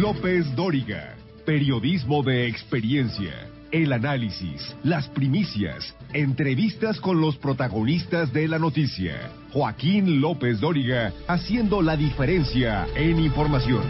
López Dóriga. Periodismo de experiencia. El análisis, las primicias, entrevistas con los protagonistas de la noticia. Joaquín López Dóriga haciendo la diferencia en información.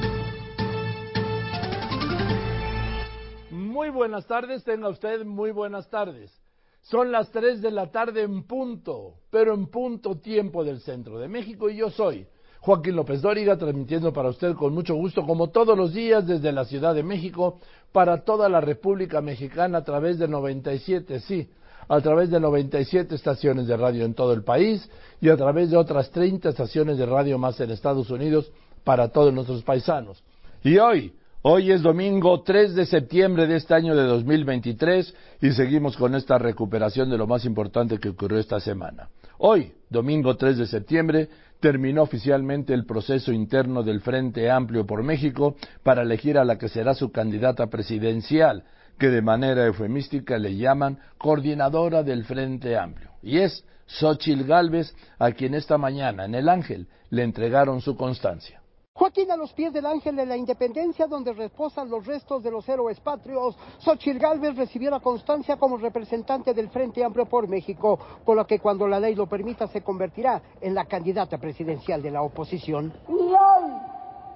Muy buenas tardes, tenga usted muy buenas tardes. Son las 3 de la tarde en punto, pero en punto tiempo del centro de México y yo soy Joaquín López Dóriga, transmitiendo para usted con mucho gusto, como todos los días, desde la Ciudad de México, para toda la República Mexicana a través de 97, sí, a través de 97 estaciones de radio en todo el país y a través de otras 30 estaciones de radio más en Estados Unidos para todos nuestros paisanos. Y hoy, Hoy es domingo 3 de septiembre de este año de 2023 y seguimos con esta recuperación de lo más importante que ocurrió esta semana. Hoy, domingo 3 de septiembre, terminó oficialmente el proceso interno del Frente Amplio por México para elegir a la que será su candidata presidencial, que de manera eufemística le llaman coordinadora del Frente Amplio. Y es Xochil Gálvez, a quien esta mañana en El Ángel le entregaron su constancia. Joaquín a los pies del ángel de la independencia donde reposan los restos de los héroes patrios, Xochitl Gálvez recibió la constancia como representante del Frente Amplio por México, con lo que cuando la ley lo permita se convertirá en la candidata presidencial de la oposición. Y hoy,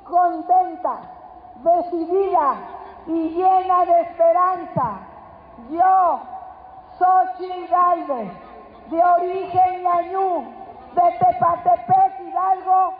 contenta, decidida y llena de esperanza, yo, Xochitl Gálvez, de origen ñañú, de Tepatepec, Hidalgo,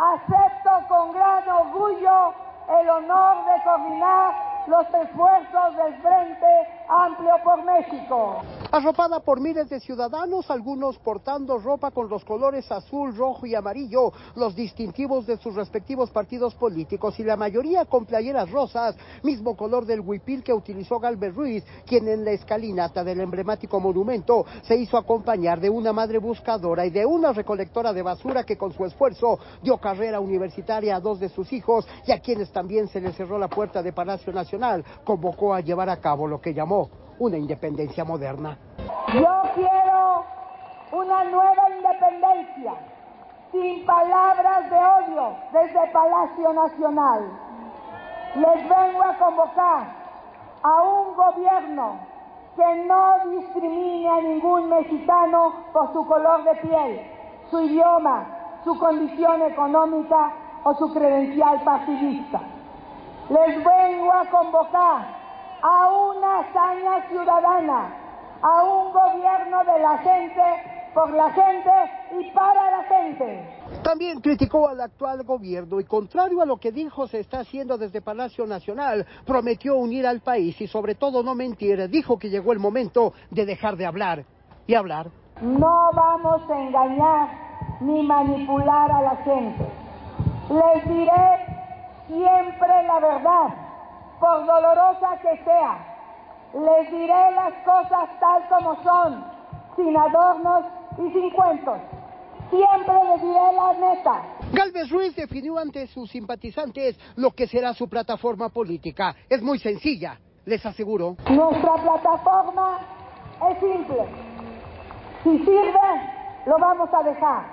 acepto con gran orgullo el honor de coordinar los esfuerzos del Frente Amplio por México. Arropada por miles de ciudadanos, algunos portando ropa con los colores azul, rojo y amarillo, los distintivos de sus respectivos partidos políticos y la mayoría con playeras rosas, mismo color del huipil que utilizó Galvez Ruiz, quien en la escalinata del emblemático monumento se hizo acompañar de una madre buscadora y de una recolectora de basura que con su esfuerzo dio carrera universitaria a dos de sus hijos y a quienes también se les cerró la puerta de Palacio Nacional, convocó a llevar a cabo lo que llamó una independencia moderna. Yo quiero una nueva independencia, sin palabras de odio desde Palacio Nacional. Les vengo a convocar a un gobierno que no discrimine a ningún mexicano por su color de piel, su idioma, su condición económica o su credencial partidista. Les vengo a convocar a una hazaña ciudadana, a un gobierno de la gente, por la gente y para la gente. También criticó al actual gobierno y contrario a lo que dijo se está haciendo desde Palacio Nacional, prometió unir al país y sobre todo no mentir, dijo que llegó el momento de dejar de hablar y hablar. No vamos a engañar ni manipular a la gente. Les diré siempre la verdad por dolorosa que sea. Les diré las cosas tal como son, sin adornos y sin cuentos. Siempre les diré la neta. Galvez Ruiz definió ante sus simpatizantes lo que será su plataforma política. Es muy sencilla, les aseguro. Nuestra plataforma es simple. Si sirve, lo vamos a dejar.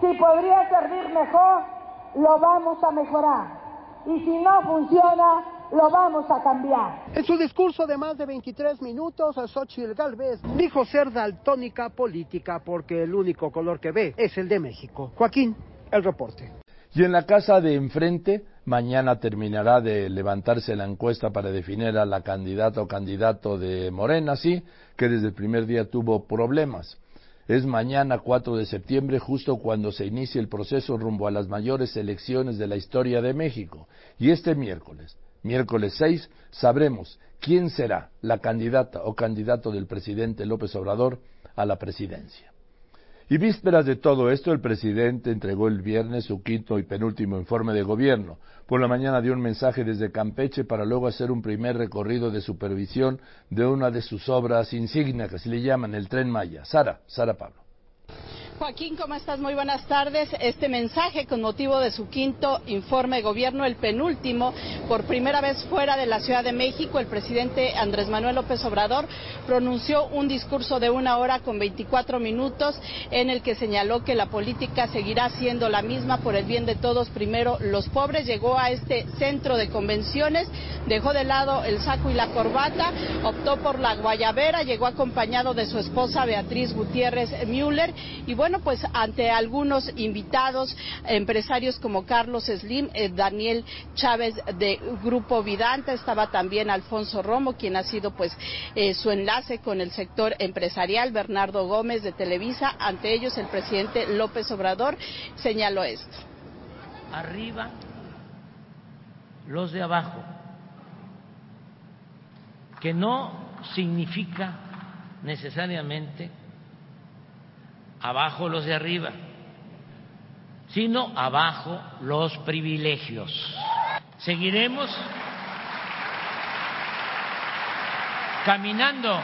Si podría servir mejor, lo vamos a mejorar. Y si no funciona, lo vamos a cambiar. En su discurso de más de 23 minutos, a Xochitl Galvez dijo ser daltónica política porque el único color que ve es el de México. Joaquín, el reporte. Y en la casa de enfrente, mañana terminará de levantarse la encuesta para definir a la candidata o candidato de Morena, sí, que desde el primer día tuvo problemas. Es mañana 4 de septiembre, justo cuando se inicia el proceso rumbo a las mayores elecciones de la historia de México. Y este miércoles, miércoles 6, sabremos quién será la candidata o candidato del presidente López Obrador a la presidencia. Y vísperas de todo esto, el presidente entregó el viernes su quinto y penúltimo informe de gobierno. Por la mañana dio un mensaje desde Campeche para luego hacer un primer recorrido de supervisión de una de sus obras insignias, que se le llaman el Tren Maya. Sara, Sara Pablo. Joaquín, ¿cómo estás? Muy buenas tardes. Este mensaje con motivo de su quinto informe de gobierno, el penúltimo, por primera vez fuera de la Ciudad de México, el presidente Andrés Manuel López Obrador pronunció un discurso de una hora con 24 minutos en el que señaló que la política seguirá siendo la misma por el bien de todos. Primero los pobres. Llegó a este centro de convenciones, dejó de lado el saco y la corbata, optó por la guayabera, llegó acompañado de su esposa Beatriz Gutiérrez Müller y bueno, pues ante algunos invitados, empresarios como Carlos Slim, eh, Daniel Chávez de Grupo Vidanta, estaba también Alfonso Romo, quien ha sido pues eh, su enlace con el sector empresarial, Bernardo Gómez de Televisa. Ante ellos el presidente López Obrador señaló esto. Arriba los de abajo, que no significa necesariamente abajo los de arriba, sino abajo los privilegios. Seguiremos caminando,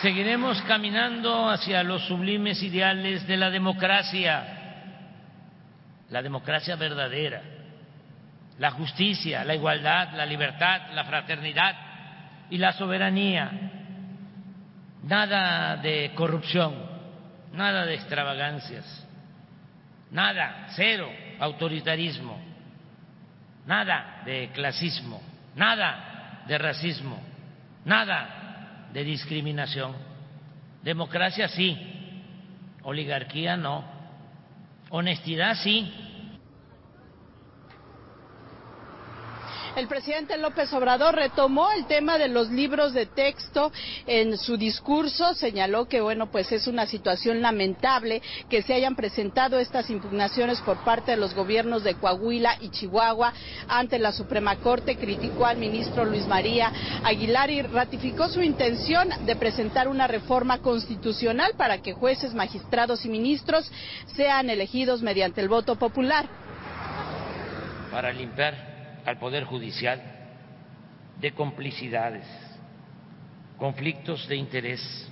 seguiremos caminando hacia los sublimes ideales de la democracia, la democracia verdadera, la justicia, la igualdad, la libertad, la fraternidad y la soberanía nada de corrupción, nada de extravagancias, nada, cero autoritarismo, nada de clasismo, nada de racismo, nada de discriminación. Democracia sí, oligarquía no, honestidad sí, El presidente López Obrador retomó el tema de los libros de texto en su discurso, señaló que bueno, pues es una situación lamentable que se hayan presentado estas impugnaciones por parte de los gobiernos de Coahuila y Chihuahua ante la Suprema Corte, criticó al ministro Luis María Aguilar y ratificó su intención de presentar una reforma constitucional para que jueces, magistrados y ministros sean elegidos mediante el voto popular. Para limpiar al Poder Judicial de complicidades, conflictos de interés,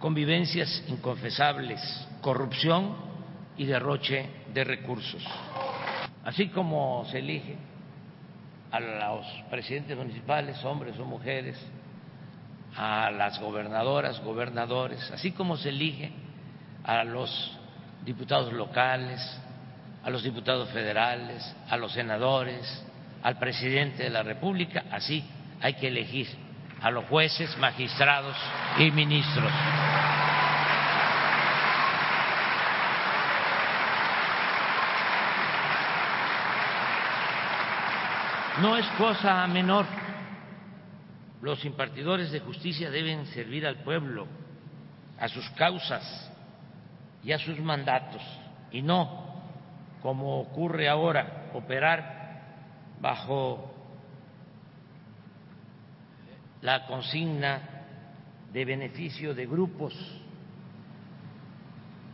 convivencias inconfesables, corrupción y derroche de recursos. Así como se elige a los presidentes municipales, hombres o mujeres, a las gobernadoras, gobernadores, así como se elige a los diputados locales, a los diputados federales, a los senadores, al presidente de la República, así hay que elegir a los jueces, magistrados y ministros. No es cosa menor. Los impartidores de justicia deben servir al pueblo, a sus causas y a sus mandatos, y no como ocurre ahora, operar bajo la consigna de beneficio de grupos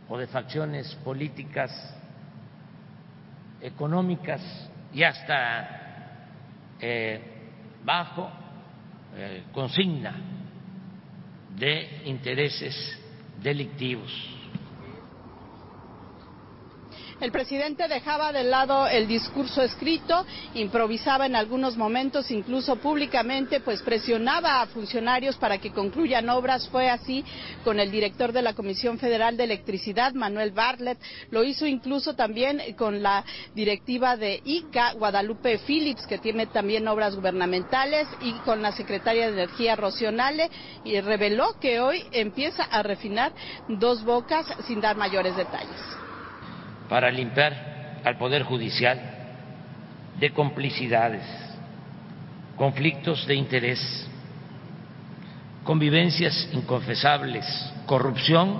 o de facciones políticas, económicas y hasta eh, bajo eh, consigna de intereses delictivos. El presidente dejaba de lado el discurso escrito, improvisaba en algunos momentos, incluso públicamente, pues presionaba a funcionarios para que concluyan obras. Fue así con el director de la Comisión Federal de Electricidad, Manuel Bartlett. Lo hizo incluso también con la directiva de ICA, Guadalupe Phillips, que tiene también obras gubernamentales, y con la secretaria de Energía, Rocionale, y reveló que hoy empieza a refinar dos bocas sin dar mayores detalles para limpiar al Poder Judicial de complicidades, conflictos de interés, convivencias inconfesables, corrupción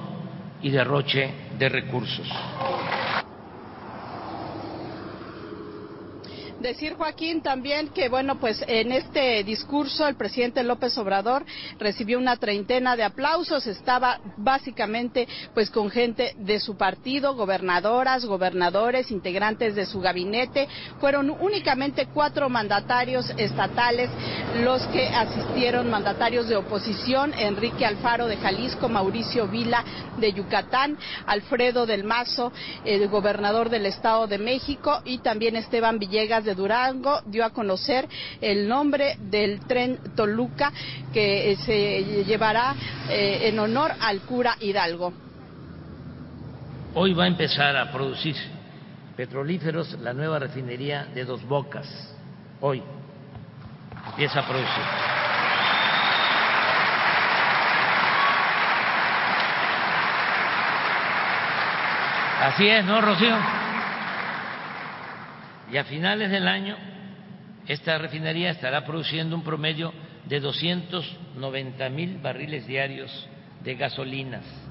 y derroche de recursos. Decir, Joaquín, también que, bueno, pues en este discurso el presidente López Obrador recibió una treintena de aplausos, estaba básicamente pues con gente de su partido, gobernadoras, gobernadores, integrantes de su gabinete. Fueron únicamente cuatro mandatarios estatales los que asistieron, mandatarios de oposición, Enrique Alfaro de Jalisco, Mauricio Vila de Yucatán, Alfredo del Mazo, el gobernador del Estado de México y también Esteban Villegas Durango dio a conocer el nombre del tren Toluca que eh, se llevará eh, en honor al cura Hidalgo. Hoy va a empezar a producir petrolíferos la nueva refinería de Dos Bocas. Hoy empieza a producir. Así es, ¿no, Rocío? Y a finales del año esta refinería estará produciendo un promedio de 290 mil barriles diarios de gasolinas.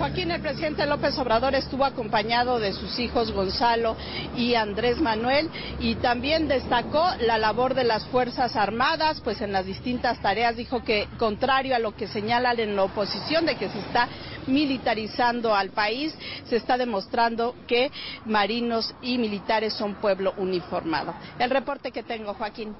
Joaquín, el presidente López Obrador estuvo acompañado de sus hijos Gonzalo y Andrés Manuel y también destacó la labor de las Fuerzas Armadas, pues en las distintas tareas dijo que, contrario a lo que señalan en la oposición de que se está militarizando al país, se está demostrando que marinos y militares son pueblo uniformado. El reporte que tengo, Joaquín.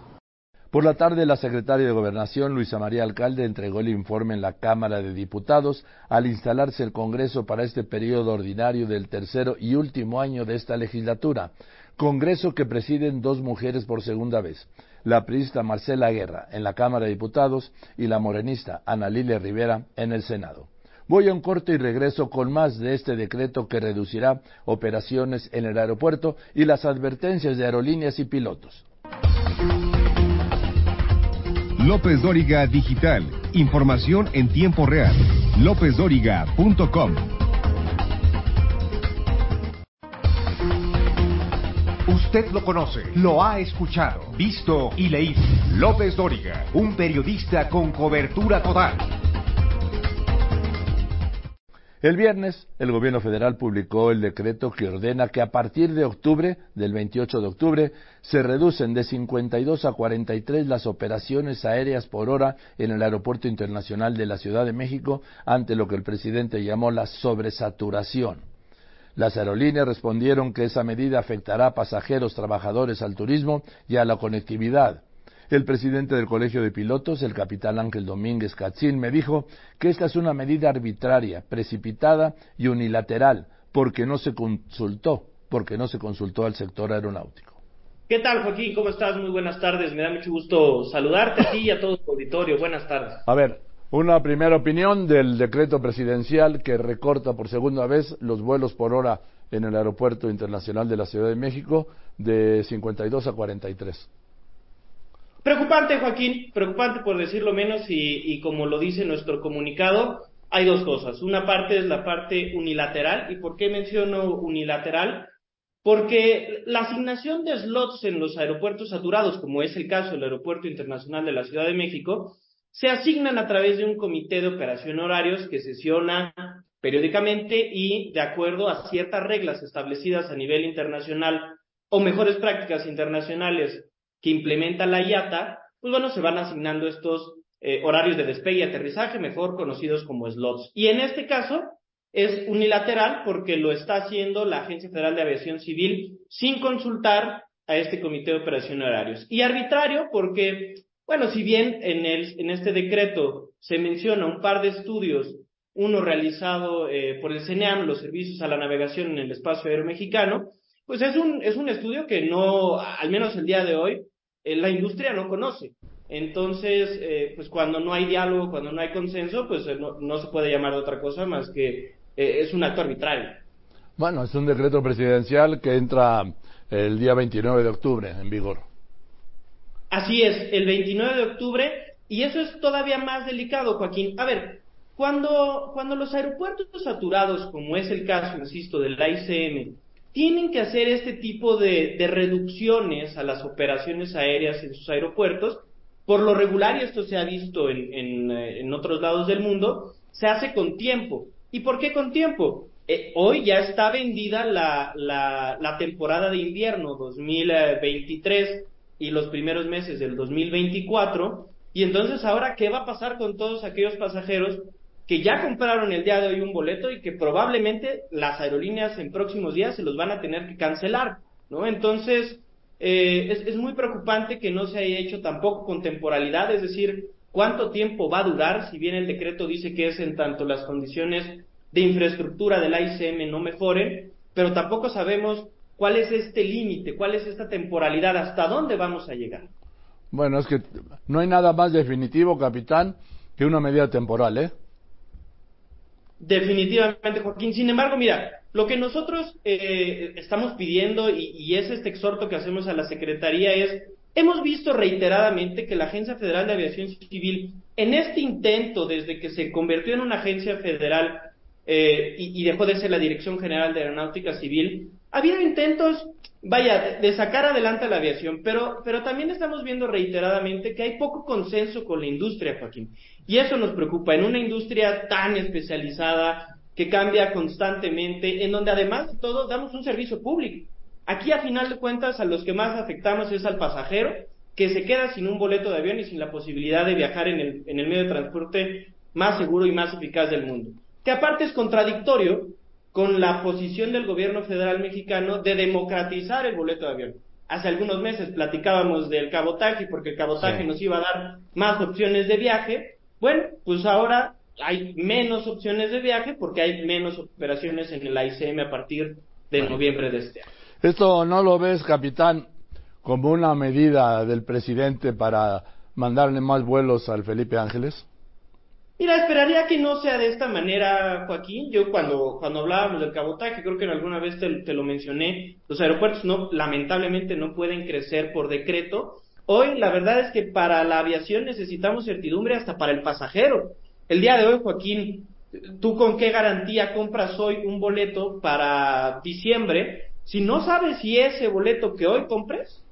Por la tarde, la secretaria de Gobernación, Luisa María Alcalde, entregó el informe en la Cámara de Diputados al instalarse el Congreso para este periodo ordinario del tercero y último año de esta legislatura. Congreso que presiden dos mujeres por segunda vez. La priista Marcela Guerra en la Cámara de Diputados y la morenista Ana Lilia Rivera en el Senado. Voy a un corte y regreso con más de este decreto que reducirá operaciones en el aeropuerto y las advertencias de aerolíneas y pilotos. López Dóriga Digital. Información en tiempo real. LópezDóriga.com. Usted lo conoce, lo ha escuchado, visto y leído. López Dóriga, un periodista con cobertura total. El viernes, el gobierno federal publicó el decreto que ordena que a partir de octubre, del 28 de octubre, se reducen de 52 a 43 las operaciones aéreas por hora en el Aeropuerto Internacional de la Ciudad de México ante lo que el presidente llamó la sobresaturación. Las aerolíneas respondieron que esa medida afectará a pasajeros, trabajadores, al turismo y a la conectividad. El presidente del Colegio de Pilotos, el capitán Ángel Domínguez Catzín, me dijo que esta es una medida arbitraria, precipitada y unilateral, porque no se consultó, porque no se consultó al sector aeronáutico. ¿Qué tal, Joaquín? ¿Cómo estás? Muy buenas tardes. Me da mucho gusto saludarte a ti y a todo tu auditorio. Buenas tardes. A ver, una primera opinión del decreto presidencial que recorta por segunda vez los vuelos por hora en el Aeropuerto Internacional de la Ciudad de México de 52 a 43. Preocupante, Joaquín, preocupante por decirlo menos y, como lo dice nuestro comunicado, hay dos cosas. Una parte es la parte unilateral. ¿Y por qué menciono unilateral? Porque la asignación de slots en los aeropuertos saturados, como es el caso del Aeropuerto Internacional de la Ciudad de México, se asignan a través de un comité de operación horarios que sesiona periódicamente y de acuerdo a ciertas reglas establecidas a nivel internacional o mejores prácticas internacionales que implementa la IATA, pues bueno, se van asignando estos eh, horarios de despegue y aterrizaje, mejor conocidos como slots. Y en este caso es unilateral porque lo está haciendo la Agencia Federal de Aviación Civil sin consultar a este Comité de Operación Horarios. Y arbitrario porque, bueno, si bien en, el, en este decreto se menciona un par de estudios, uno realizado eh, por el CENEAM, los servicios a la navegación en el espacio aéreo mexicano, pues es un, es un estudio que no, al menos el día de hoy, la industria no conoce. Entonces, eh, pues cuando no hay diálogo, cuando no hay consenso, pues eh, no, se puede llamar de otra cosa más que es un acto arbitrario. Bueno, es un decreto presidencial que entra el día 29 de octubre en vigor. Así es, el 29 de octubre, y eso es todavía más delicado, Joaquín. A ver, cuando, cuando los aeropuertos saturados, como es el caso, insisto, del ICM, tienen que hacer este tipo de, reducciones a las operaciones aéreas en sus aeropuertos. Por lo regular, y esto se ha visto en, en, otros lados del mundo, se hace con tiempo. ¿Y por qué con tiempo? eh, hoy ya está vendida la, la, la temporada de invierno 2023 y los primeros meses del 2024. Y entonces ahora, ¿qué va a pasar con todos aquellos pasajeros que ya compraron el día de hoy un boleto y que probablemente las aerolíneas en próximos días se los van a tener que cancelar? ¿no? Entonces, eh, es, es muy preocupante que no se haya hecho tampoco con temporalidad, es decir, cuánto tiempo va a durar, si bien el decreto dice que es en tanto las condiciones de infraestructura del ICM no mejoren, pero tampoco sabemos cuál es este límite, cuál es esta temporalidad, hasta dónde vamos a llegar. Bueno, es que no hay nada más definitivo, capitán, que una medida temporal, ¿eh? Definitivamente, Joaquín. Sin embargo, mira, lo que nosotros eh, estamos pidiendo y, es este exhorto que hacemos a la Secretaría es, hemos visto reiteradamente que la Agencia Federal de Aviación Civil, en este intento desde que se convirtió en una agencia federal eh, y, dejó de ser la Dirección General de Aeronáutica Civil, ha habido intentos, vaya, de, sacar adelante la aviación, pero, pero también estamos viendo reiteradamente que hay poco consenso con la industria, Joaquín. Y eso nos preocupa, en una industria tan especializada, que cambia constantemente, en donde además de todo damos un servicio público. Aquí a final de cuentas a los que más afectamos es al pasajero, que se queda sin un boleto de avión y sin la posibilidad de viajar en el, en el medio de transporte más seguro y más eficaz del mundo. Que aparte es contradictorio con la posición del gobierno federal mexicano de democratizar el boleto de avión. Hace algunos meses platicábamos del cabotaje porque el cabotaje sí. nos iba a dar más opciones de viaje. Bueno, pues ahora hay menos opciones de viaje porque hay menos operaciones en el ICM a partir de noviembre de este año. ¿Esto no lo ves, capitán, como una medida del presidente para mandarle más vuelos al Felipe Ángeles? Mira, esperaría que no sea de esta manera, Joaquín. Yo cuando, cuando hablábamos del cabotaje, creo que alguna vez te, te, lo mencioné, los aeropuertos no, lamentablemente no pueden crecer por decreto. Hoy la verdad es que para la aviación necesitamos certidumbre hasta para el pasajero. El día de hoy, Joaquín, ¿tú con qué garantía compras hoy un boleto para diciembre si no sabes si ese boleto que hoy compres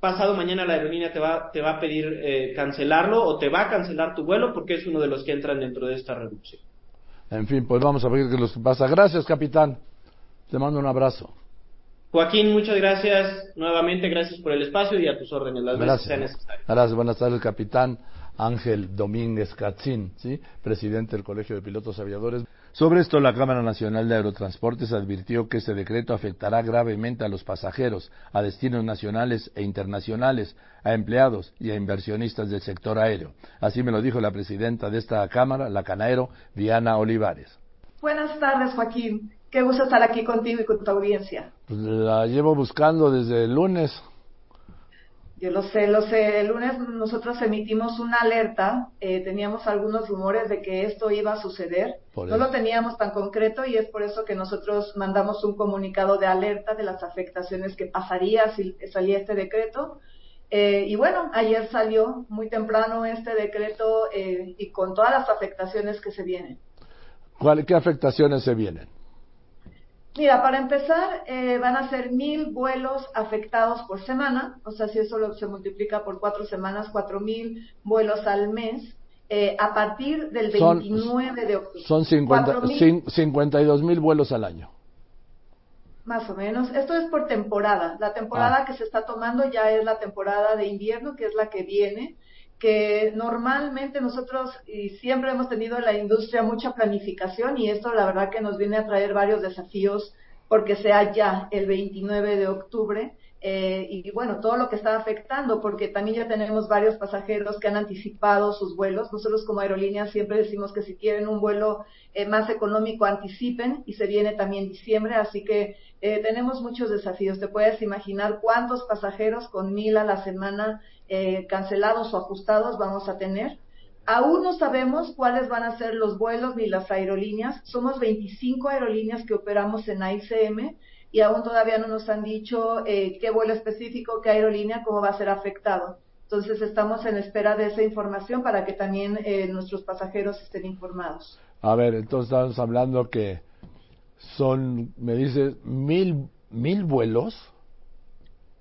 pasado mañana la aerolínea te va, te va a pedir eh, cancelarlo o te va a cancelar tu vuelo porque es uno de los que entran dentro de esta reducción. En fin, pues vamos a ver qué es lo que pasa. Gracias, capitán. Te mando un abrazo. Joaquín, muchas gracias. Nuevamente, gracias por el espacio y a tus órdenes, las gracias. veces. Gracias, buenas tardes, capitán. Ángel Domínguez Catzín, ¿sí? presidente del Colegio de Pilotos Aviadores. Sobre esto, la Cámara Nacional de Aerotransportes advirtió que este decreto afectará gravemente a los pasajeros, a destinos nacionales e internacionales, a empleados y a inversionistas del sector aéreo. Así me lo dijo la presidenta de esta Cámara, la canaero Diana Olivares. Buenas tardes, Joaquín. Qué gusto estar aquí contigo y con tu audiencia. Pues la llevo buscando desde el lunes. Yo lo sé, lo sé. El lunes nosotros emitimos una alerta. Eh, teníamos algunos rumores de que esto iba a suceder. No lo teníamos tan concreto y es por eso que nosotros mandamos un comunicado de alerta de las afectaciones que pasaría si salía este decreto. Eh, y bueno, ayer salió muy temprano este decreto eh, y con todas las afectaciones que se vienen. ¿Cuál, ¿Qué afectaciones se vienen? Mira, para empezar, eh, van a ser mil vuelos afectados por semana, o sea, si eso lo, se multiplica por cuatro semanas, cuatro mil vuelos al mes, eh, a partir del 29 son, de octubre. Son 50, 52 mil vuelos al año. Más o menos. Esto es por temporada. La temporada ah. que se está tomando ya es la temporada de invierno, que es la que viene que normalmente nosotros y siempre hemos tenido en la industria mucha planificación y esto la verdad que nos viene a traer varios desafíos porque sea ya el 29 de octubre eh, y bueno, todo lo que está afectando, porque también ya tenemos varios pasajeros que han anticipado sus vuelos. Nosotros como aerolínea siempre decimos que si quieren un vuelo eh, más económico, anticipen y se viene también diciembre, así que eh, tenemos muchos desafíos. Te puedes imaginar cuántos pasajeros con mil a la semana eh, cancelados o ajustados vamos a tener. Aún no sabemos cuáles van a ser los vuelos ni las aerolíneas. Somos 25 aerolíneas que operamos en AICM y aún todavía no nos han dicho eh, qué vuelo específico, qué aerolínea, cómo va a ser afectado. Entonces estamos en espera de esa información para que también eh, nuestros pasajeros estén informados. A ver, entonces estamos hablando que son, me dices, mil, mil vuelos.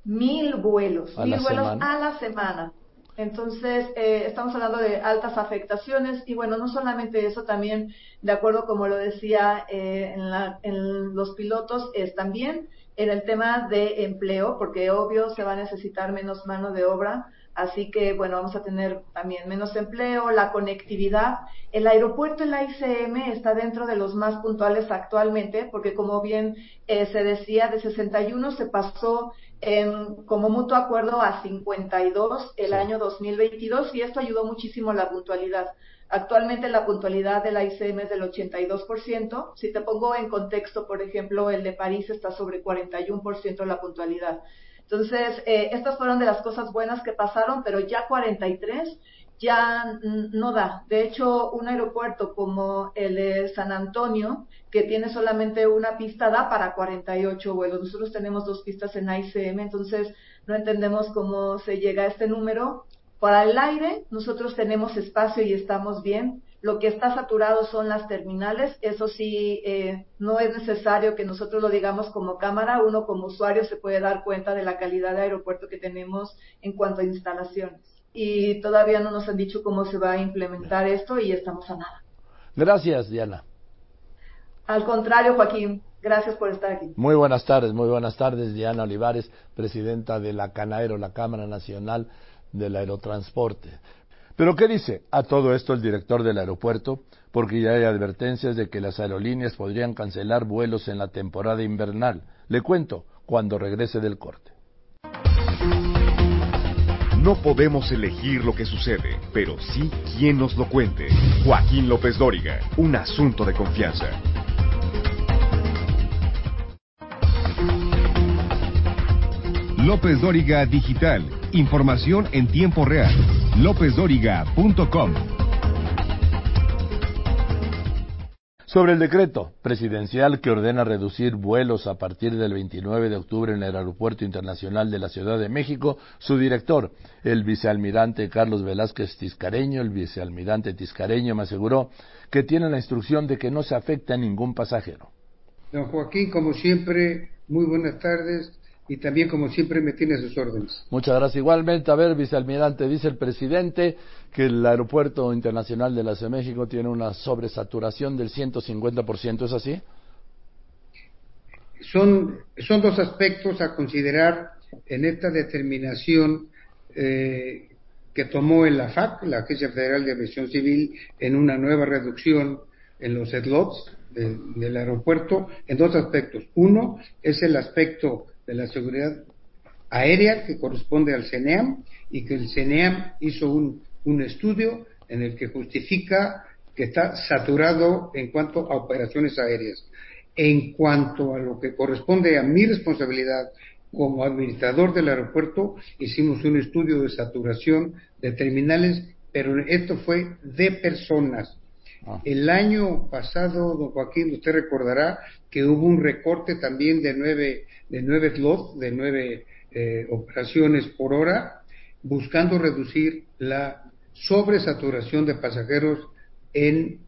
Mil vuelos, ¿A mil vuelos semana? a la semana. Entonces, eh, estamos hablando de altas afectaciones y bueno, no solamente eso, también, de acuerdo como lo decía eh, en, la, en, los pilotos, es también en el tema de empleo, porque obvio se va a necesitar menos mano de obra, así que bueno, vamos a tener también menos empleo, la conectividad. El aeropuerto en la ICM está dentro de los más puntuales actualmente, porque como bien eh, se decía, de 61 se pasó como mutuo acuerdo a 52 el año 2022 y esto ayudó muchísimo la puntualidad. Actualmente la puntualidad de la ICM es del 82%. Si te pongo en contexto, por ejemplo, el de París está sobre 41% la puntualidad. Entonces, eh, estas fueron de las cosas buenas que pasaron, pero ya 43 ya no da. De hecho, un aeropuerto como el de San Antonio, que tiene solamente una pista, da para 48 vuelos. Nosotros tenemos dos pistas en ICM, entonces no entendemos cómo se llega a este número. Para el aire, nosotros tenemos espacio y estamos bien. Lo que está saturado son las terminales. Eso sí, eh, no es necesario que nosotros lo digamos como cámara. Uno como usuario se puede dar cuenta de la calidad de aeropuerto que tenemos en cuanto a instalaciones y todavía no nos han dicho cómo se va a implementar esto y estamos a nada. Gracias, Diana. Al contrario, Joaquín, gracias por estar aquí. Muy buenas tardes, muy buenas tardes, Diana Olivares, presidenta de la Canaero, la Cámara Nacional del Aerotransporte. Pero ¿qué dice a todo esto el director del aeropuerto? Porque ya hay advertencias de que las aerolíneas podrían cancelar vuelos en la temporada invernal. Le cuento cuando regrese del corte. No podemos elegir lo que sucede, pero sí quién nos lo cuente. Joaquín López Dóriga, un asunto de confianza. López Dóriga Digital. Información en tiempo real. LópezDóriga.com. Sobre el decreto presidencial que ordena reducir vuelos a partir del 29 de octubre en el Aeropuerto Internacional de la Ciudad de México, su director, el vicealmirante Carlos Velázquez Tiscareño, el vicealmirante Tiscareño me aseguró que tiene la instrucción de que no se afecte a ningún pasajero. Don Joaquín, como siempre, muy buenas tardes y también, como siempre, me tiene sus órdenes. Muchas gracias. Igualmente, a ver, vicealmirante, dice el presidente que el Aeropuerto Internacional de la Ciudad de México tiene una sobresaturación del 150%, ¿es así? Son, son dos aspectos a considerar en esta determinación eh, que tomó el AFAC, la Agencia Federal de Aviación Civil, en una nueva reducción en los slots del aeropuerto, en dos aspectos. Uno es el aspecto de la seguridad aérea que corresponde al CENEAM y que el CENEAM hizo un, un estudio en el que justifica que está saturado en cuanto a operaciones aéreas. En cuanto a lo que corresponde a mi responsabilidad como administrador del aeropuerto, hicimos un estudio de saturación de terminales, pero esto fue de personas. Ah. El año pasado, don Joaquín, usted recordará que hubo un recorte también de nueve, de nueve slots, de nueve eh, operaciones por hora, buscando reducir la sobresaturación de pasajeros en,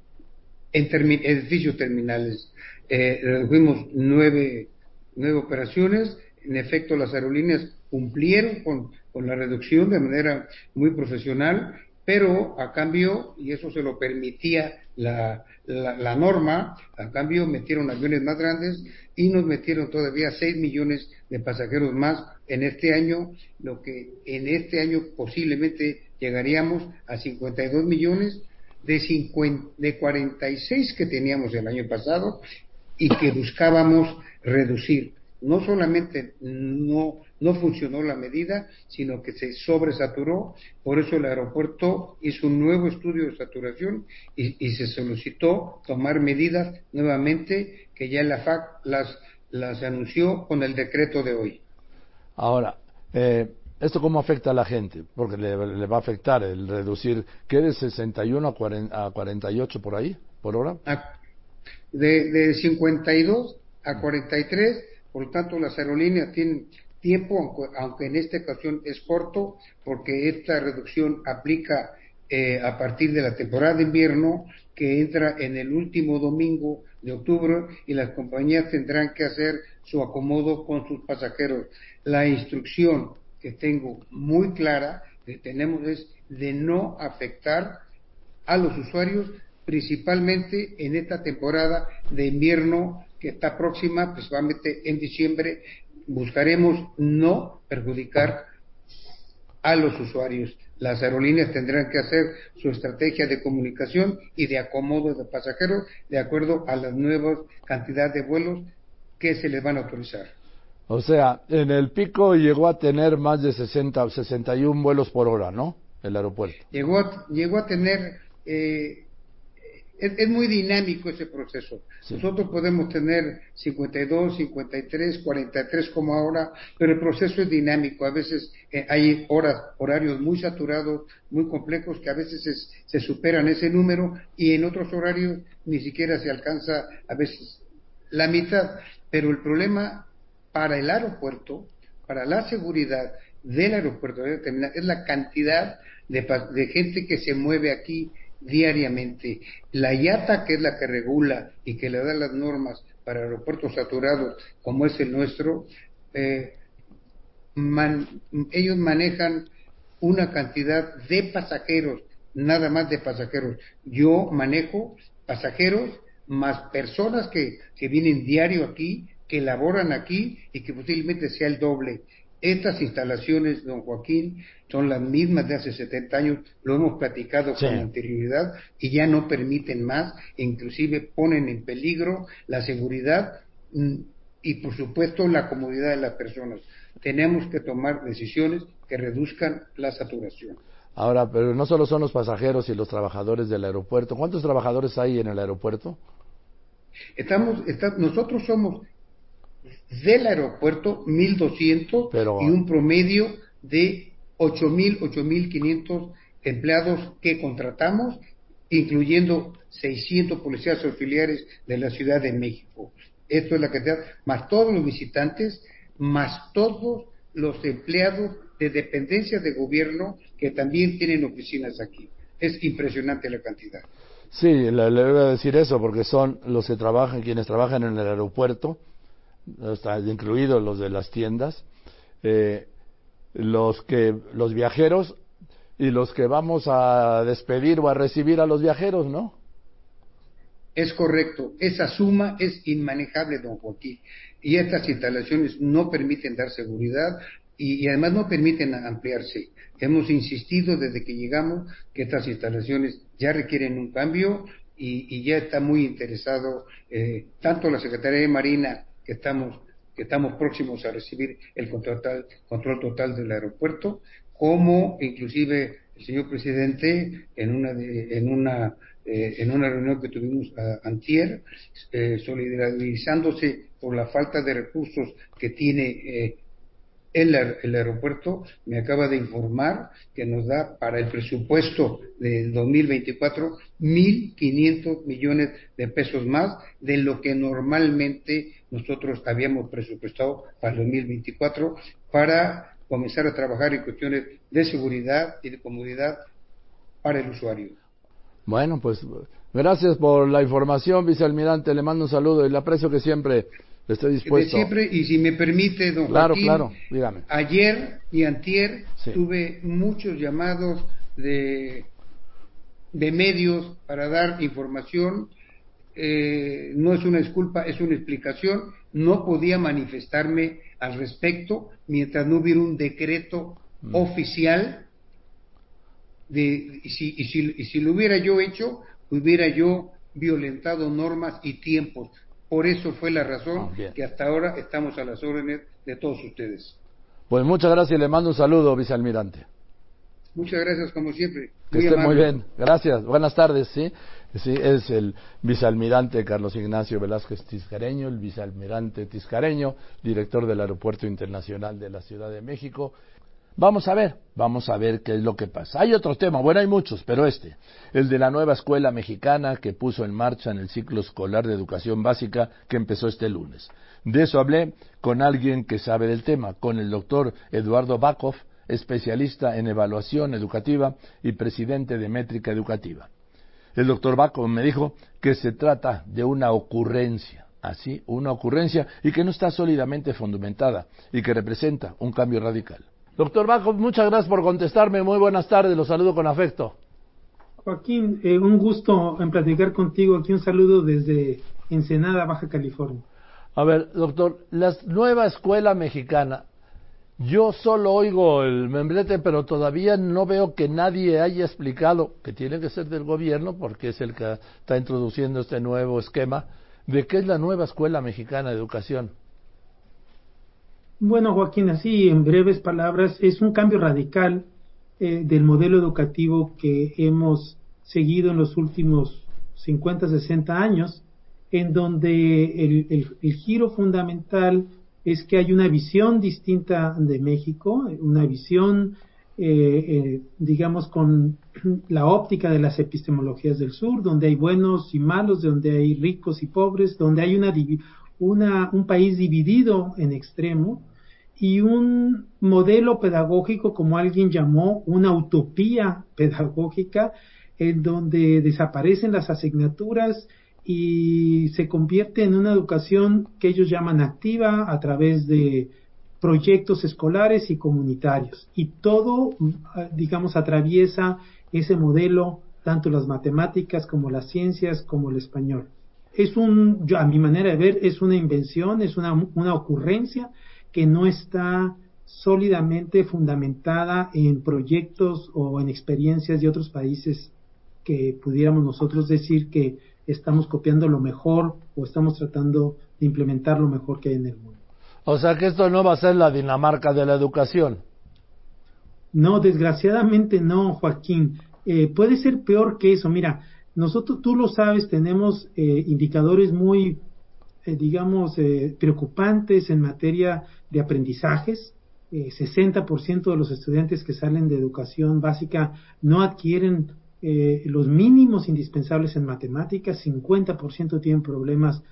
edificios terminales. Eh, redujimos nueve, nueve operaciones. En efecto, las aerolíneas cumplieron con, con la reducción de manera muy profesional pero a cambio, y eso se lo permitía la, la, norma, a cambio metieron aviones más grandes y nos metieron todavía 6 millones de pasajeros más en este año, lo que en este año posiblemente llegaríamos a 52 millones de, 50, de 46 que teníamos el año pasado y que buscábamos reducir. No solamente no no funcionó la medida, sino que se sobresaturó. Por eso el aeropuerto hizo un nuevo estudio de saturación y, se solicitó tomar medidas nuevamente que ya la FAC las, las anunció con el decreto de hoy. Ahora, eh, ¿esto cómo afecta a la gente? Porque le, va a afectar el reducir, ¿qué de 61 a, a 48 por ahí, por hora? De, de 52 a 43, por lo tanto las aerolíneas tienen tiempo, aunque en esta ocasión es corto, porque esta reducción aplica eh, a partir de la temporada de invierno que entra en el último domingo de octubre y las compañías tendrán que hacer su acomodo con sus pasajeros. La instrucción que tengo muy clara que tenemos es de no afectar a los usuarios, principalmente en esta temporada de invierno que está próxima, principalmente en diciembre, buscaremos no perjudicar a los usuarios. Las aerolíneas tendrán que hacer su estrategia de comunicación y de acomodo de pasajeros de acuerdo a las nuevas cantidades de vuelos que se les van a autorizar. O sea, en el pico llegó a tener más de 60 o 61 vuelos por hora, ¿no? El aeropuerto. Llegó a, llegó a tener eh, es, muy dinámico ese proceso. Nosotros podemos tener 52, 53, 43 como ahora, pero el proceso es dinámico. A veces eh, hay horas, horarios muy saturados, muy complejos, que a veces se superan ese número y en otros horarios ni siquiera se alcanza a veces la mitad. Pero el problema para el aeropuerto, para la seguridad del aeropuerto es la cantidad de, de gente que se mueve aquí diariamente. La IATA, que es la que regula y que le da las normas para aeropuertos saturados como es el nuestro, eh, ellos manejan una cantidad de pasajeros, nada más de pasajeros. Yo manejo pasajeros más personas que, que vienen diario aquí, que laboran aquí y que posiblemente sea el doble. Estas instalaciones, don Joaquín, son las mismas de hace 70 años, lo hemos platicado con anterioridad y ya no permiten más, inclusive ponen en peligro la seguridad mm, y por supuesto la comodidad de las personas. Tenemos que tomar decisiones que reduzcan la saturación. Ahora, pero no solo son los pasajeros y los trabajadores del aeropuerto. ¿Cuántos trabajadores hay en el aeropuerto? Estamos, nosotros somos del aeropuerto 1.200 y un promedio de 8.000, 8.500 empleados que contratamos, incluyendo 600 policías auxiliares de la Ciudad de México. Esto es la cantidad, más todos los visitantes, más todos los empleados de dependencias de gobierno que también tienen oficinas aquí. Es impresionante la cantidad. Sí, le, le voy a decir eso porque son los que trabajan, quienes trabajan en el aeropuerto, incluidos los de las tiendas, eh, los que los viajeros y los que vamos a despedir o a recibir a los viajeros, ¿no? Es correcto, esa suma es inmanejable, don Joaquín, y estas instalaciones no permiten dar seguridad y, además no permiten ampliarse. Hemos insistido desde que llegamos que estas instalaciones ya requieren un cambio y, ya está muy interesado eh, tanto la Secretaría de Marina que estamos, que estamos próximos a recibir el control total, control total del aeropuerto, como inclusive el señor presidente en una, en una, eh, en una reunión que tuvimos a, antier, eh, solidarizándose por la falta de recursos que tiene eh, el, el, aeropuerto me acaba de informar que nos da para el presupuesto del 2024 1.500 millones de pesos más de lo que normalmente nosotros habíamos presupuestado para el 2024 para comenzar a trabajar en cuestiones de seguridad y de comodidad para el usuario. Bueno, pues gracias por la información, vicealmirante. Le mando un saludo y le aprecio que siempre Estoy dispuesto. siempre, y si me permite, don claro, Joaquín, claro, dígame. ayer y antier tuve muchos llamados de, de medios para dar información. Eh, no es una disculpa, es una explicación. No podía manifestarme al respecto mientras no hubiera un decreto mm. oficial. De, y, si, y, si, y si lo hubiera yo hecho, hubiera yo violentado normas y tiempos por eso fue la razón ah, que hasta ahora estamos a las órdenes de todos ustedes. Pues muchas gracias y le mando un saludo, vicealmirante. Muchas gracias, como siempre. que esté muy bien. Gracias. Buenas tardes, ¿sí? Sí, es el vicealmirante Carlos Ignacio Velázquez Tiscareño, el vicealmirante Tiscareño, director del Aeropuerto Internacional de la Ciudad de México. Vamos a ver, vamos a ver qué es lo que pasa. Hay otro tema, bueno, hay muchos, pero este, el de la nueva escuela mexicana que puso en marcha en el ciclo escolar de educación básica que empezó este lunes. De eso hablé con alguien que sabe del tema, con el doctor Eduardo Bakov, especialista en evaluación educativa y presidente de Métrica Educativa. El doctor Bakov me dijo que se trata de una ocurrencia, así, una ocurrencia y que no está sólidamente fundamentada y que representa un cambio radical. Doctor Bajo, muchas gracias por contestarme. Muy buenas tardes, los saludo con afecto. Joaquín, eh, un gusto en platicar contigo. Aquí un saludo desde Ensenada, Baja California. A ver, doctor, la nueva escuela mexicana, yo solo oigo el membrete, pero todavía no veo que nadie haya explicado, que tiene que ser del gobierno, porque es el que está introduciendo este nuevo esquema, de qué es la nueva escuela mexicana de educación. Bueno, Joaquín, así en breves palabras, es un cambio radical eh, del modelo educativo que hemos seguido en los últimos 50, 60 años, en donde el, el, giro fundamental es que hay una visión distinta de México, una visión, eh, eh, digamos, con la óptica de las epistemologías del sur, donde hay buenos y malos, donde hay ricos y pobres, donde hay una, una, un país dividido en extremo y un modelo pedagógico, como alguien llamó, una utopía pedagógica, en donde desaparecen las asignaturas y se convierte en una educación que ellos llaman activa a través de proyectos escolares y comunitarios. Y todo, digamos, atraviesa ese modelo, tanto las matemáticas como las ciencias como el español. Es un, yo, a mi manera de ver, es una invención, es una, una ocurrencia que no está sólidamente fundamentada en proyectos o en experiencias de otros países que pudiéramos nosotros decir que estamos copiando lo mejor o estamos tratando de implementar lo mejor que hay en el mundo. O sea que esto no va a ser la Dinamarca de la educación. No, desgraciadamente no, Joaquín. Eh, puede ser peor que eso. Mira, nosotros, tú lo sabes, tenemos eh, indicadores muy, eh, digamos, preocupantes en materia de aprendizajes. 60% de los estudiantes que salen de educación básica no adquieren eh, los mínimos indispensables en matemáticas, 50% tienen problemas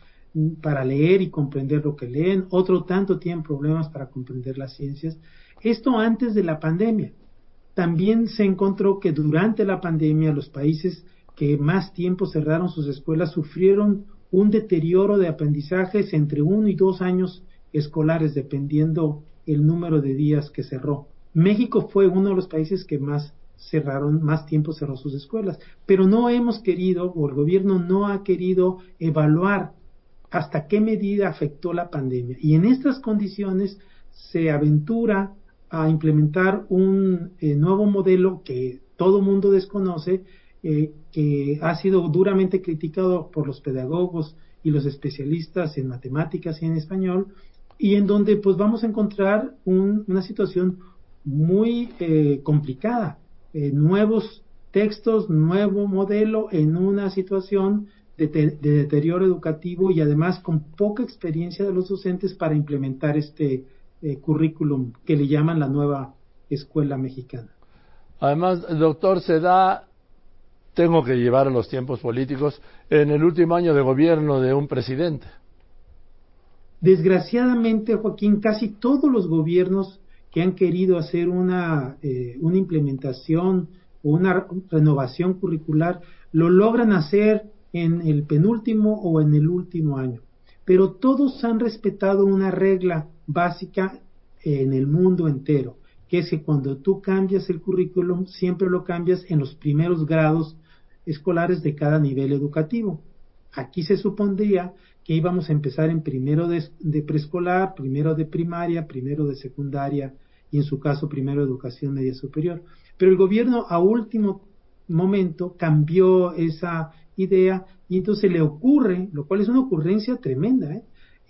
para leer y comprender lo que leen, otro tanto tienen problemas para comprender las ciencias. Esto antes de la pandemia. También se encontró que durante la pandemia los países que más tiempo cerraron sus escuelas sufrieron un deterioro de aprendizajes entre uno y dos años escolares, dependiendo el número de días que cerró. México fue uno de los países que más cerraron, más tiempo cerró sus escuelas. Pero no hemos querido, o el gobierno no ha querido evaluar hasta qué medida afectó la pandemia. Y en estas condiciones se aventura a implementar un eh, nuevo modelo que todo mundo desconoce, eh, que ha sido duramente criticado por los pedagogos y los especialistas en matemáticas y en español, y en donde pues vamos a encontrar una situación muy eh, complicada. Eh, nuevos textos, nuevo modelo en una situación de, deterioro educativo y además con poca experiencia de los docentes para implementar este eh, currículum que le llaman la nueva escuela mexicana. Además, doctor, se da, tengo que llevar a los tiempos políticos, en el último año de gobierno de un presidente. Desgraciadamente, Joaquín, casi todos los gobiernos que han querido hacer una, eh, una implementación o una renovación curricular, lo logran hacer en el penúltimo o en el último año. Pero todos han respetado una regla básica en el mundo entero, que es que cuando tú cambias el currículum, siempre lo cambias en los primeros grados escolares de cada nivel educativo. Aquí se supondría que íbamos a empezar en primero de, de preescolar, primero de primaria, primero de secundaria y en su caso primero educación media superior. Pero el gobierno a último momento cambió esa idea y entonces le ocurre, lo cual es una ocurrencia tremenda, ¿eh?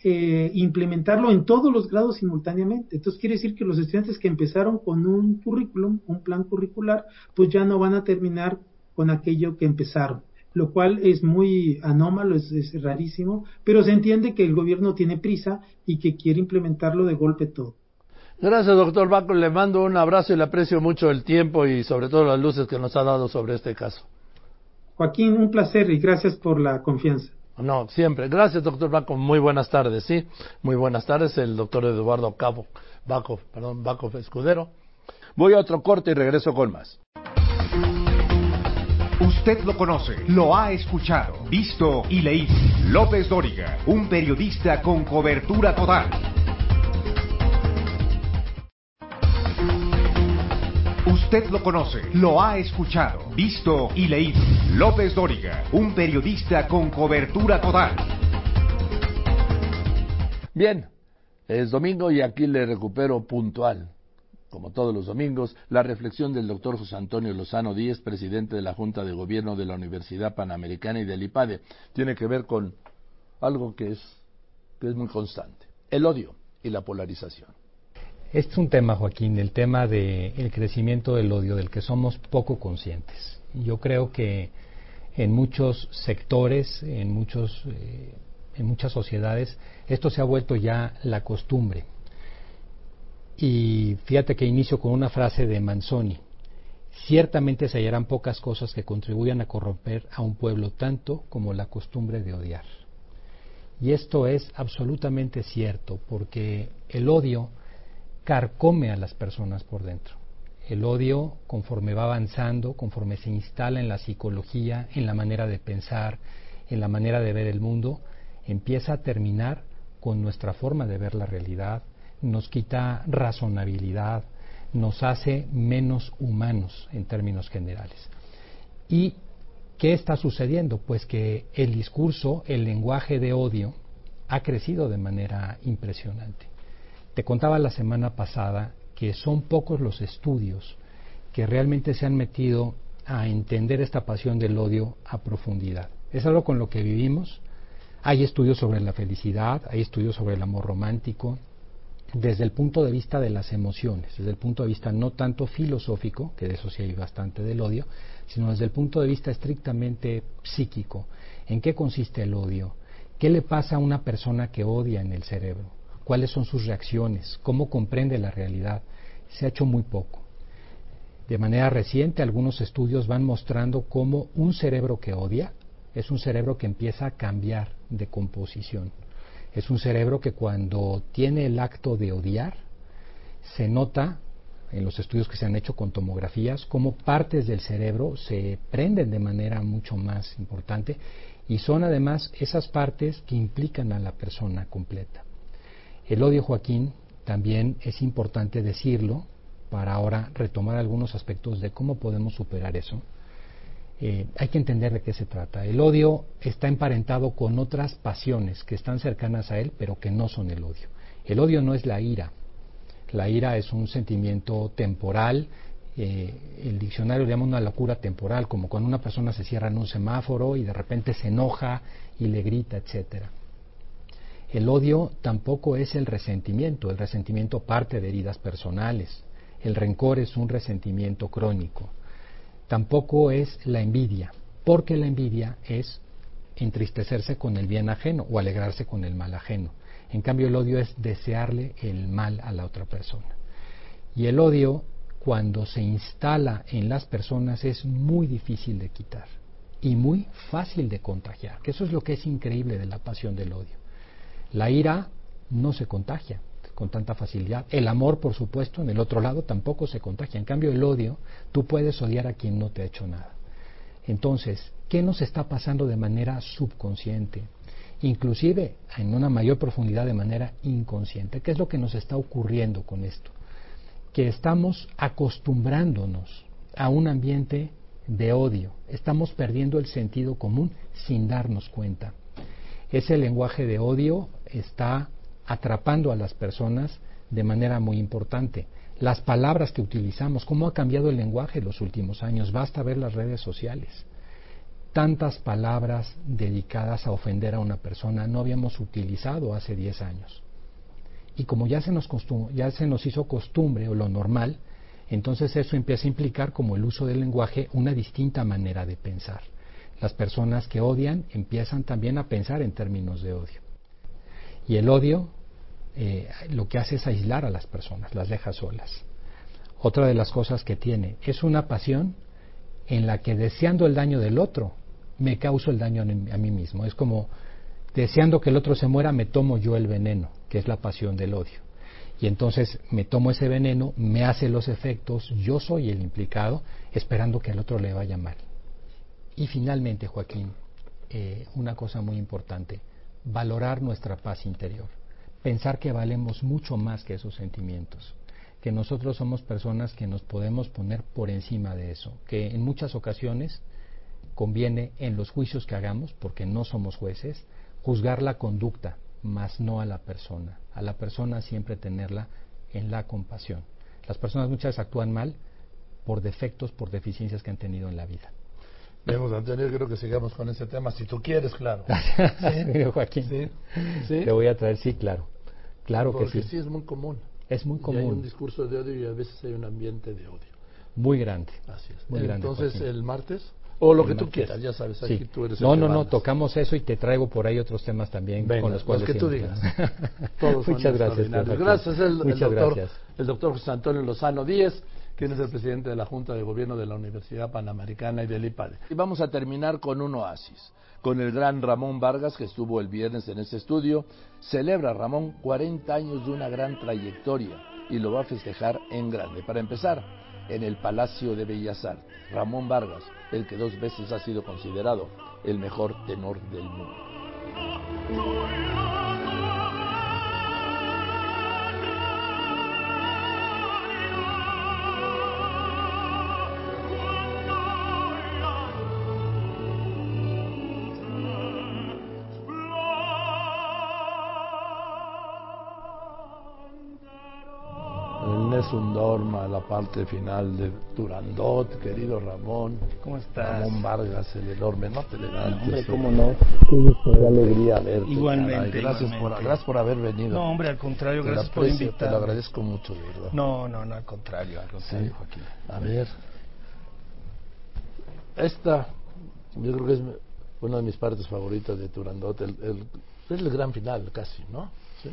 Eh, implementarlo en todos los grados simultáneamente. Entonces quiere decir que los estudiantes que empezaron con un currículum, un plan curricular, pues ya no van a terminar con aquello que empezaron, lo cual es muy anómalo, es rarísimo, pero se entiende que el gobierno tiene prisa y que quiere implementarlo de golpe todo. Gracias, doctor Baco. Le mando un abrazo y le aprecio mucho el tiempo y sobre todo las luces que nos ha dado sobre este caso. Joaquín, un placer y gracias por la confianza. No, siempre. Gracias, doctor Baco. Muy buenas tardes, sí. Muy buenas tardes, el doctor Eduardo Cabo, Baco, perdón, Baco Escudero. Voy a otro corte y regreso con más. Usted lo conoce, lo ha escuchado, visto y leído. López Dóriga, un periodista con cobertura total. Usted lo conoce, lo ha escuchado, visto y leído. López Dóriga, un periodista con cobertura total. Bien, es domingo y aquí le recupero puntual, como todos los domingos, la reflexión del doctor José Antonio Lozano Díez, presidente de la Junta de Gobierno de la Universidad Panamericana y del IPADE. Tiene que ver con algo que es, que es muy constante, el odio y la polarización. Este es un tema, Joaquín, el tema del crecimiento del odio, del que somos poco conscientes. Yo creo que en muchos sectores, en, muchos, eh, en muchas sociedades, esto se ha vuelto ya la costumbre. Y fíjate que inicio con una frase de Manzoni. Ciertamente se hallarán pocas cosas que contribuyan a corromper a un pueblo tanto como la costumbre de odiar. Y esto es absolutamente cierto, porque el odio carcome a las personas por dentro. El odio, conforme va avanzando, conforme se instala en la psicología, en la manera de pensar, en la manera de ver el mundo, empieza a terminar con nuestra forma de ver la realidad, nos quita razonabilidad, nos hace menos humanos en términos generales. ¿Y qué está sucediendo? Pues que el discurso, el lenguaje de odio, ha crecido de manera impresionante. Te contaba la semana pasada que son pocos los estudios que realmente se han metido a entender esta pasión del odio a profundidad. Es algo con lo que vivimos. Hay estudios sobre la felicidad, hay estudios sobre el amor romántico, desde el punto de vista de las emociones, desde el punto de vista no tanto filosófico, que de eso sí hay bastante del odio, sino desde el punto de vista estrictamente psíquico. ¿En qué consiste el odio? ¿Qué le pasa a una persona que odia en el cerebro? cuáles son sus reacciones, cómo comprende la realidad. Se ha hecho muy poco. De manera reciente, algunos estudios van mostrando cómo un cerebro que odia es un cerebro que empieza a cambiar de composición. Es un cerebro que cuando tiene el acto de odiar, se nota en los estudios que se han hecho con tomografías cómo partes del cerebro se prenden de manera mucho más importante y son además esas partes que implican a la persona completa. El odio, Joaquín, también es importante decirlo para ahora retomar algunos aspectos de cómo podemos superar eso. Eh, hay que entender de qué se trata. El odio está emparentado con otras pasiones que están cercanas a él, pero que no son el odio. El odio no es la ira. La ira es un sentimiento temporal. Eh, el diccionario le llama una locura temporal, como cuando una persona se cierra en un semáforo y de repente se enoja y le grita, etcétera. El odio tampoco es el resentimiento, el resentimiento parte de heridas personales, el rencor es un resentimiento crónico. Tampoco es la envidia, porque la envidia es entristecerse con el bien ajeno o alegrarse con el mal ajeno. En cambio, el odio es desearle el mal a la otra persona. Y el odio, cuando se instala en las personas, es muy difícil de quitar y muy fácil de contagiar, que eso es lo que es increíble de la pasión del odio. La ira no se contagia con tanta facilidad. El amor, por supuesto, en el otro lado tampoco se contagia. En cambio, el odio, tú puedes odiar a quien no te ha hecho nada. Entonces, ¿qué nos está pasando de manera subconsciente? Inclusive en una mayor profundidad de manera inconsciente. ¿Qué es lo que nos está ocurriendo con esto? Que estamos acostumbrándonos a un ambiente de odio. Estamos perdiendo el sentido común sin darnos cuenta. Ese lenguaje de odio está atrapando a las personas de manera muy importante. Las palabras que utilizamos, cómo ha cambiado el lenguaje en los últimos años, basta ver las redes sociales. Tantas palabras dedicadas a ofender a una persona no habíamos utilizado hace 10 años. Y como ya se, nos ya se nos hizo costumbre o lo normal, entonces eso empieza a implicar como el uso del lenguaje una distinta manera de pensar. Las personas que odian empiezan también a pensar en términos de odio. Y el odio eh, lo que hace es aislar a las personas, las deja solas. Otra de las cosas que tiene es una pasión en la que deseando el daño del otro, me causo el daño a mí mismo. Es como deseando que el otro se muera, me tomo yo el veneno, que es la pasión del odio. Y entonces me tomo ese veneno, me hace los efectos, yo soy el implicado, esperando que al otro le vaya mal. Y finalmente, Joaquín, eh, una cosa muy importante, valorar nuestra paz interior, pensar que valemos mucho más que esos sentimientos, que nosotros somos personas que nos podemos poner por encima de eso, que en muchas ocasiones conviene en los juicios que hagamos, porque no somos jueces, juzgar la conducta, mas no a la persona. A la persona siempre tenerla en la compasión. Las personas muchas veces actúan mal por defectos, por deficiencias que han tenido en la vida. Vemos, Antonio, creo que sigamos con ese tema, si tú quieres, claro. ¿Sí? Joaquín. ¿Sí? ¿Sí? Te voy a traer, sí, claro. Claro Porque que sí. sí es muy común. Es muy Y hay común. un discurso de odio y a veces hay un ambiente de odio. Muy grande. Así es. Muy grande, Entonces, Joaquín. el martes, o lo El que tú martes. quieras, ya sabes, aquí Sí. tú eres el No, que no, no, tocamos eso y te traigo por ahí otros temas también Venga, con los los cuales... que tú digas. Todos son Muchas gracias. Gracias, el, el Muchas doctor, gracias. el doctor José Antonio Lozano Díez, quien es el presidente de la Junta de Gobierno de la Universidad Panamericana y del IPADE. Y vamos a terminar con un oasis, con el gran Ramón Vargas, que estuvo el viernes en este estudio. Celebra Ramón 40 años de una gran trayectoria y lo va a festejar en grande. Para empezar, en el Palacio de Bellas Artes. Ramón Vargas, el que dos veces ha sido considerado el mejor tenor del mundo. Nessun Dorma, la parte final de Turandot, querido Ramón. ¿Cómo estás? Ramón Vargas, el enorme, no te levantes. Hombre, cómo no. Qué alegría verte. Igualmente. Gracias, igualmente. Por, gracias por haber venido. No, hombre, al contrario, Te gracias por aprecio, Te lo invitarme. agradezco mucho, de verdad. No, no, no, al contrario, al contrario, Sí. Joaquín. A ver. Esta, yo creo que es una de mis partes favoritas de Turandot. El, el- es el gran final, casi, ¿no? Sí.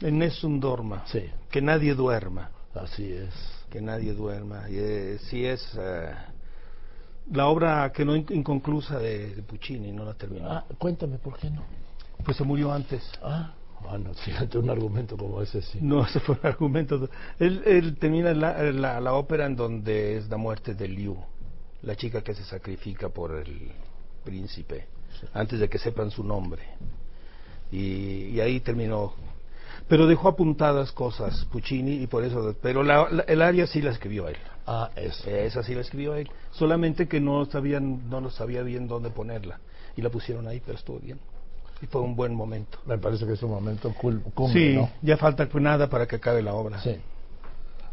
En Nessun Dorma. Sí. Que nadie duerma. Así es. Que nadie duerma. Y, eh, sí es eh, la obra que no in- inconclusa de, de Puccini, no la terminó. Ah, cuéntame, ¿por qué no? Pues se murió antes. Ah, bueno, fíjate, un argumento como ese, sí. No, ese fue un argumento. Él, él termina la, la, la ópera en donde es la muerte de Liu, la chica que se sacrifica por el príncipe, antes de que sepan su nombre. Y, y ahí terminó. Pero dejó apuntadas cosas Puccini y por eso. Pero la, la- el aria sí la escribió él. Ah, eso. Esa sí la escribió él. Solamente que no sabían, no lo sabía bien dónde ponerla. Y la pusieron ahí, pero estuvo bien. Y fue un buen momento. Me parece que es un momento cul- cumbre, sí, ¿no? ya falta nada para que acabe la obra. Sí.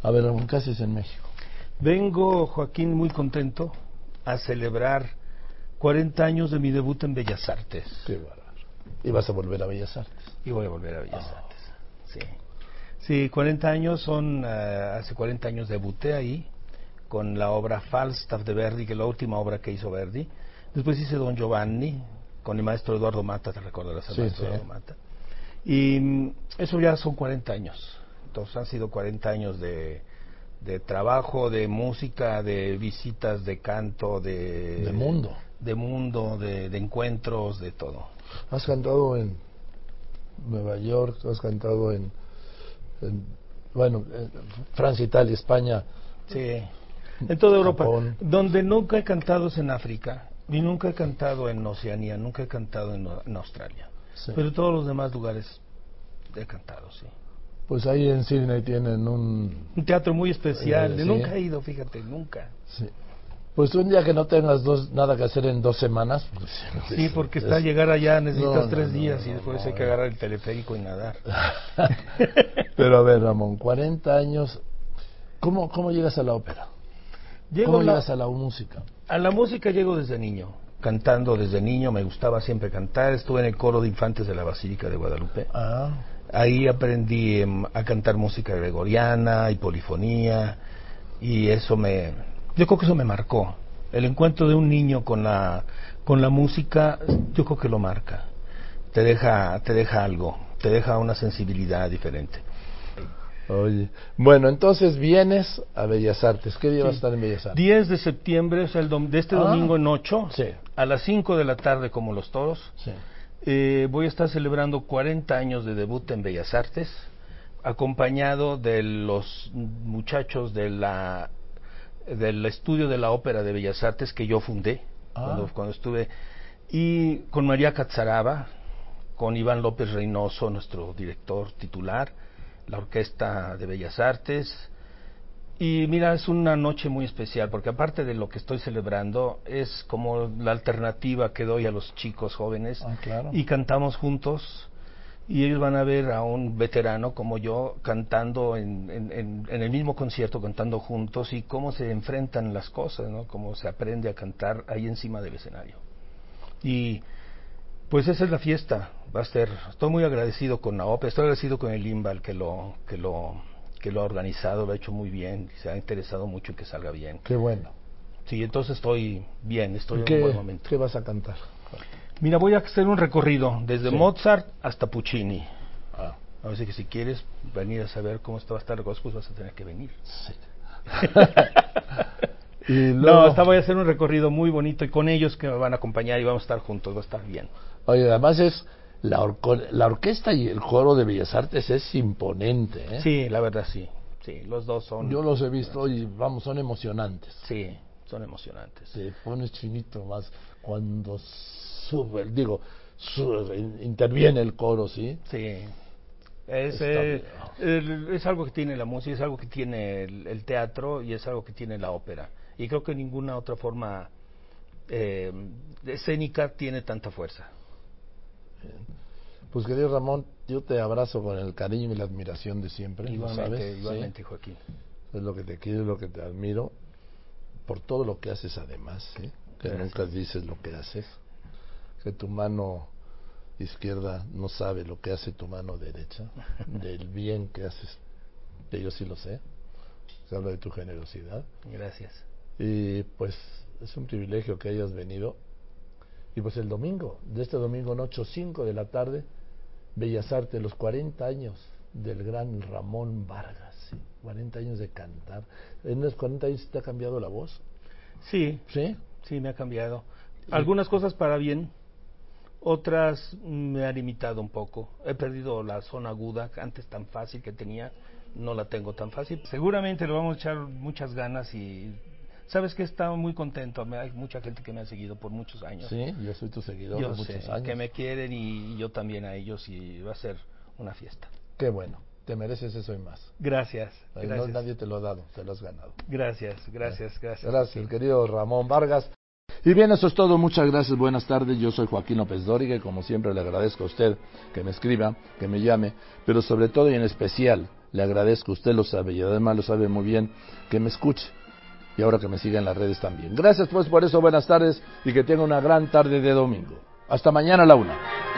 A ver, ¿qué haces en México? Vengo, Joaquín, muy contento a celebrar 40 años de mi debut en Bellas Artes. Qué bárbaro. Y vas a volver a Bellas Artes. Y voy a volver a. Bellas Artes. Sí. Sí, 40 años son, eh, hace 40 años debuté ahí con la obra Falstaff de Verdi, que es la última obra que hizo Verdi. Después hice Don Giovanni con el maestro Eduardo Mata, te recordarás al Sí, maestro sí. Eduardo Mata. Y mm, eso ya son 40 años. Entonces han sido 40 años de, de trabajo, de música, de visitas, de canto, de... De mundo. De mundo, de, de encuentros, de todo. Has cantado en Nueva York, has cantado en, en, bueno, en Francia, Italia, España. Sí. En toda Europa. Japón. Donde nunca he cantado es en África. Y nunca he cantado en Oceanía, nunca he cantado en, en Australia. Sí. Pero todos los demás lugares he cantado, sí. Pues ahí en Sydney tienen un... Un teatro muy especial. Eh, sí. Nunca he ido, fíjate, nunca. Sí. Pues un día que no tengas dos, nada que hacer en dos semanas. pues, Sí, es- porque es- está llegar allá, necesitas No, tres no, días y después hay que agarrar el teleférico y nadar. Pero a ver, Ramón, 40 años. ¿Cómo, cómo llegas a la ópera? Llego ¿Cómo la- llegas a la música? A la música llego desde niño, cantando desde niño, me gustaba siempre cantar, estuve en el coro de infantes de la Basílica de Guadalupe. Ah, Ahí aprendí em, a cantar música gregoriana y polifonía y eso me yo creo que eso me marcó. El encuentro de un niño con la con la música yo creo que lo marca. Te deja te deja algo, te deja una sensibilidad diferente. oye. Bueno, entonces vienes a Bellas Artes. ¿Qué día Sí. vas a estar en Bellas Artes? 10 de septiembre, o sea, el dom- de este Ah. domingo en 8, Sí. a las 5 de la tarde como los toros. Sí. Eh, voy a estar celebrando 40 años de debut en Bellas Artes, acompañado de los muchachos de la del estudio de la ópera de Bellas Artes que yo fundé Ah. cuando, cuando estuve y con María Catzaraba, con Iván López Reynoso, nuestro director titular, la orquesta de Bellas Artes, Y mira, es una noche muy especial porque aparte de lo que estoy celebrando, es como la alternativa que doy a los chicos jóvenes. Ah, claro. Y cantamos juntos y ellos van a ver a un veterano como yo cantando en, en, en, el mismo concierto, cantando juntos y cómo se enfrentan las cosas, ¿no? Cómo se aprende a cantar ahí encima del escenario. Y pues esa es la fiesta, va a ser, estoy muy agradecido con Naope, estoy agradecido con el Imbal que lo, que lo, que lo ha organizado, lo ha hecho muy bien, se ha interesado mucho en que salga bien. Qué bueno. Sí, entonces estoy bien, estoy ¿Qué, en un buen momento. ¿Qué vas a cantar? Mira, voy a hacer un recorrido desde Sí. Mozart hasta Puccini. Ah. Así que si quieres venir a saber cómo está va a estar el gospel, vas a tener que venir. Y No, luego- hasta voy a hacer un recorrido muy bonito y con ellos que me van a acompañar y vamos a estar juntos, va a estar bien. Oye, además es la, orco- la orquesta y el coro de Bellas Artes es imponente. ¿eh? Sí, la verdad sí. Sí, los dos son. Yo los he visto y vamos, son emocionantes. Sí, son emocionantes. Te pones chinito más cuando sube, digo, interviene el coro, ¿sí? Sí. Es, eh, es algo que tiene la música, es algo que tiene el, el teatro y es algo que tiene la ópera. Y creo que ninguna otra forma eh, escénica tiene tanta fuerza. Pues querido Ramón, yo te abrazo con el cariño y la admiración de siempre, ¿lo Igualmente, sabes? igualmente, ¿Sí? Joaquín. Es lo que te quiero, es lo que te admiro, por todo lo que haces además, ¿sí? que Gracias. nunca dices lo que haces, que tu mano izquierda no sabe lo que hace tu mano derecha, del bien que haces, que yo sí lo sé, se habla de tu generosidad, Gracias. y pues es un privilegio que hayas venido, y pues el domingo, de este domingo noche 5 de la tarde, Bellas Artes, los 40 años del gran Ramón Vargas, ¿sí? 40 años de cantar. ¿En los 40 años te ha cambiado la voz? Sí, ¿Sí? sí, me ha cambiado. Algunas cosas para bien, otras me han limitado un poco. He perdido la zona aguda, antes tan fácil que tenía, no la tengo tan fácil. Seguramente le vamos a echar muchas ganas y sabes que estaba muy contento. Hay mucha gente que me ha seguido por muchos años. Sí, yo soy tu seguidor Yo sé, muchos años. que me quieren y, yo también a ellos y va a ser una fiesta. Qué bueno, te mereces eso y más. Gracias, Ay, no, gracias. nadie te lo ha dado, te lo has ganado. Gracias, gracias, gracias. Gracias, querido Ramón Vargas. Y bien, eso es todo. Muchas gracias. Buenas tardes. Yo soy Joaquín López Dóriga y como siempre le agradezco a usted que me escriba, que me llame, pero sobre todo y en especial le agradezco, usted lo sabe y además lo sabe muy bien, que me escuche. Y ahora que me siga en las redes también. Gracias pues por eso. Buenas tardes y que tenga una gran tarde de domingo. Hasta mañana a la una.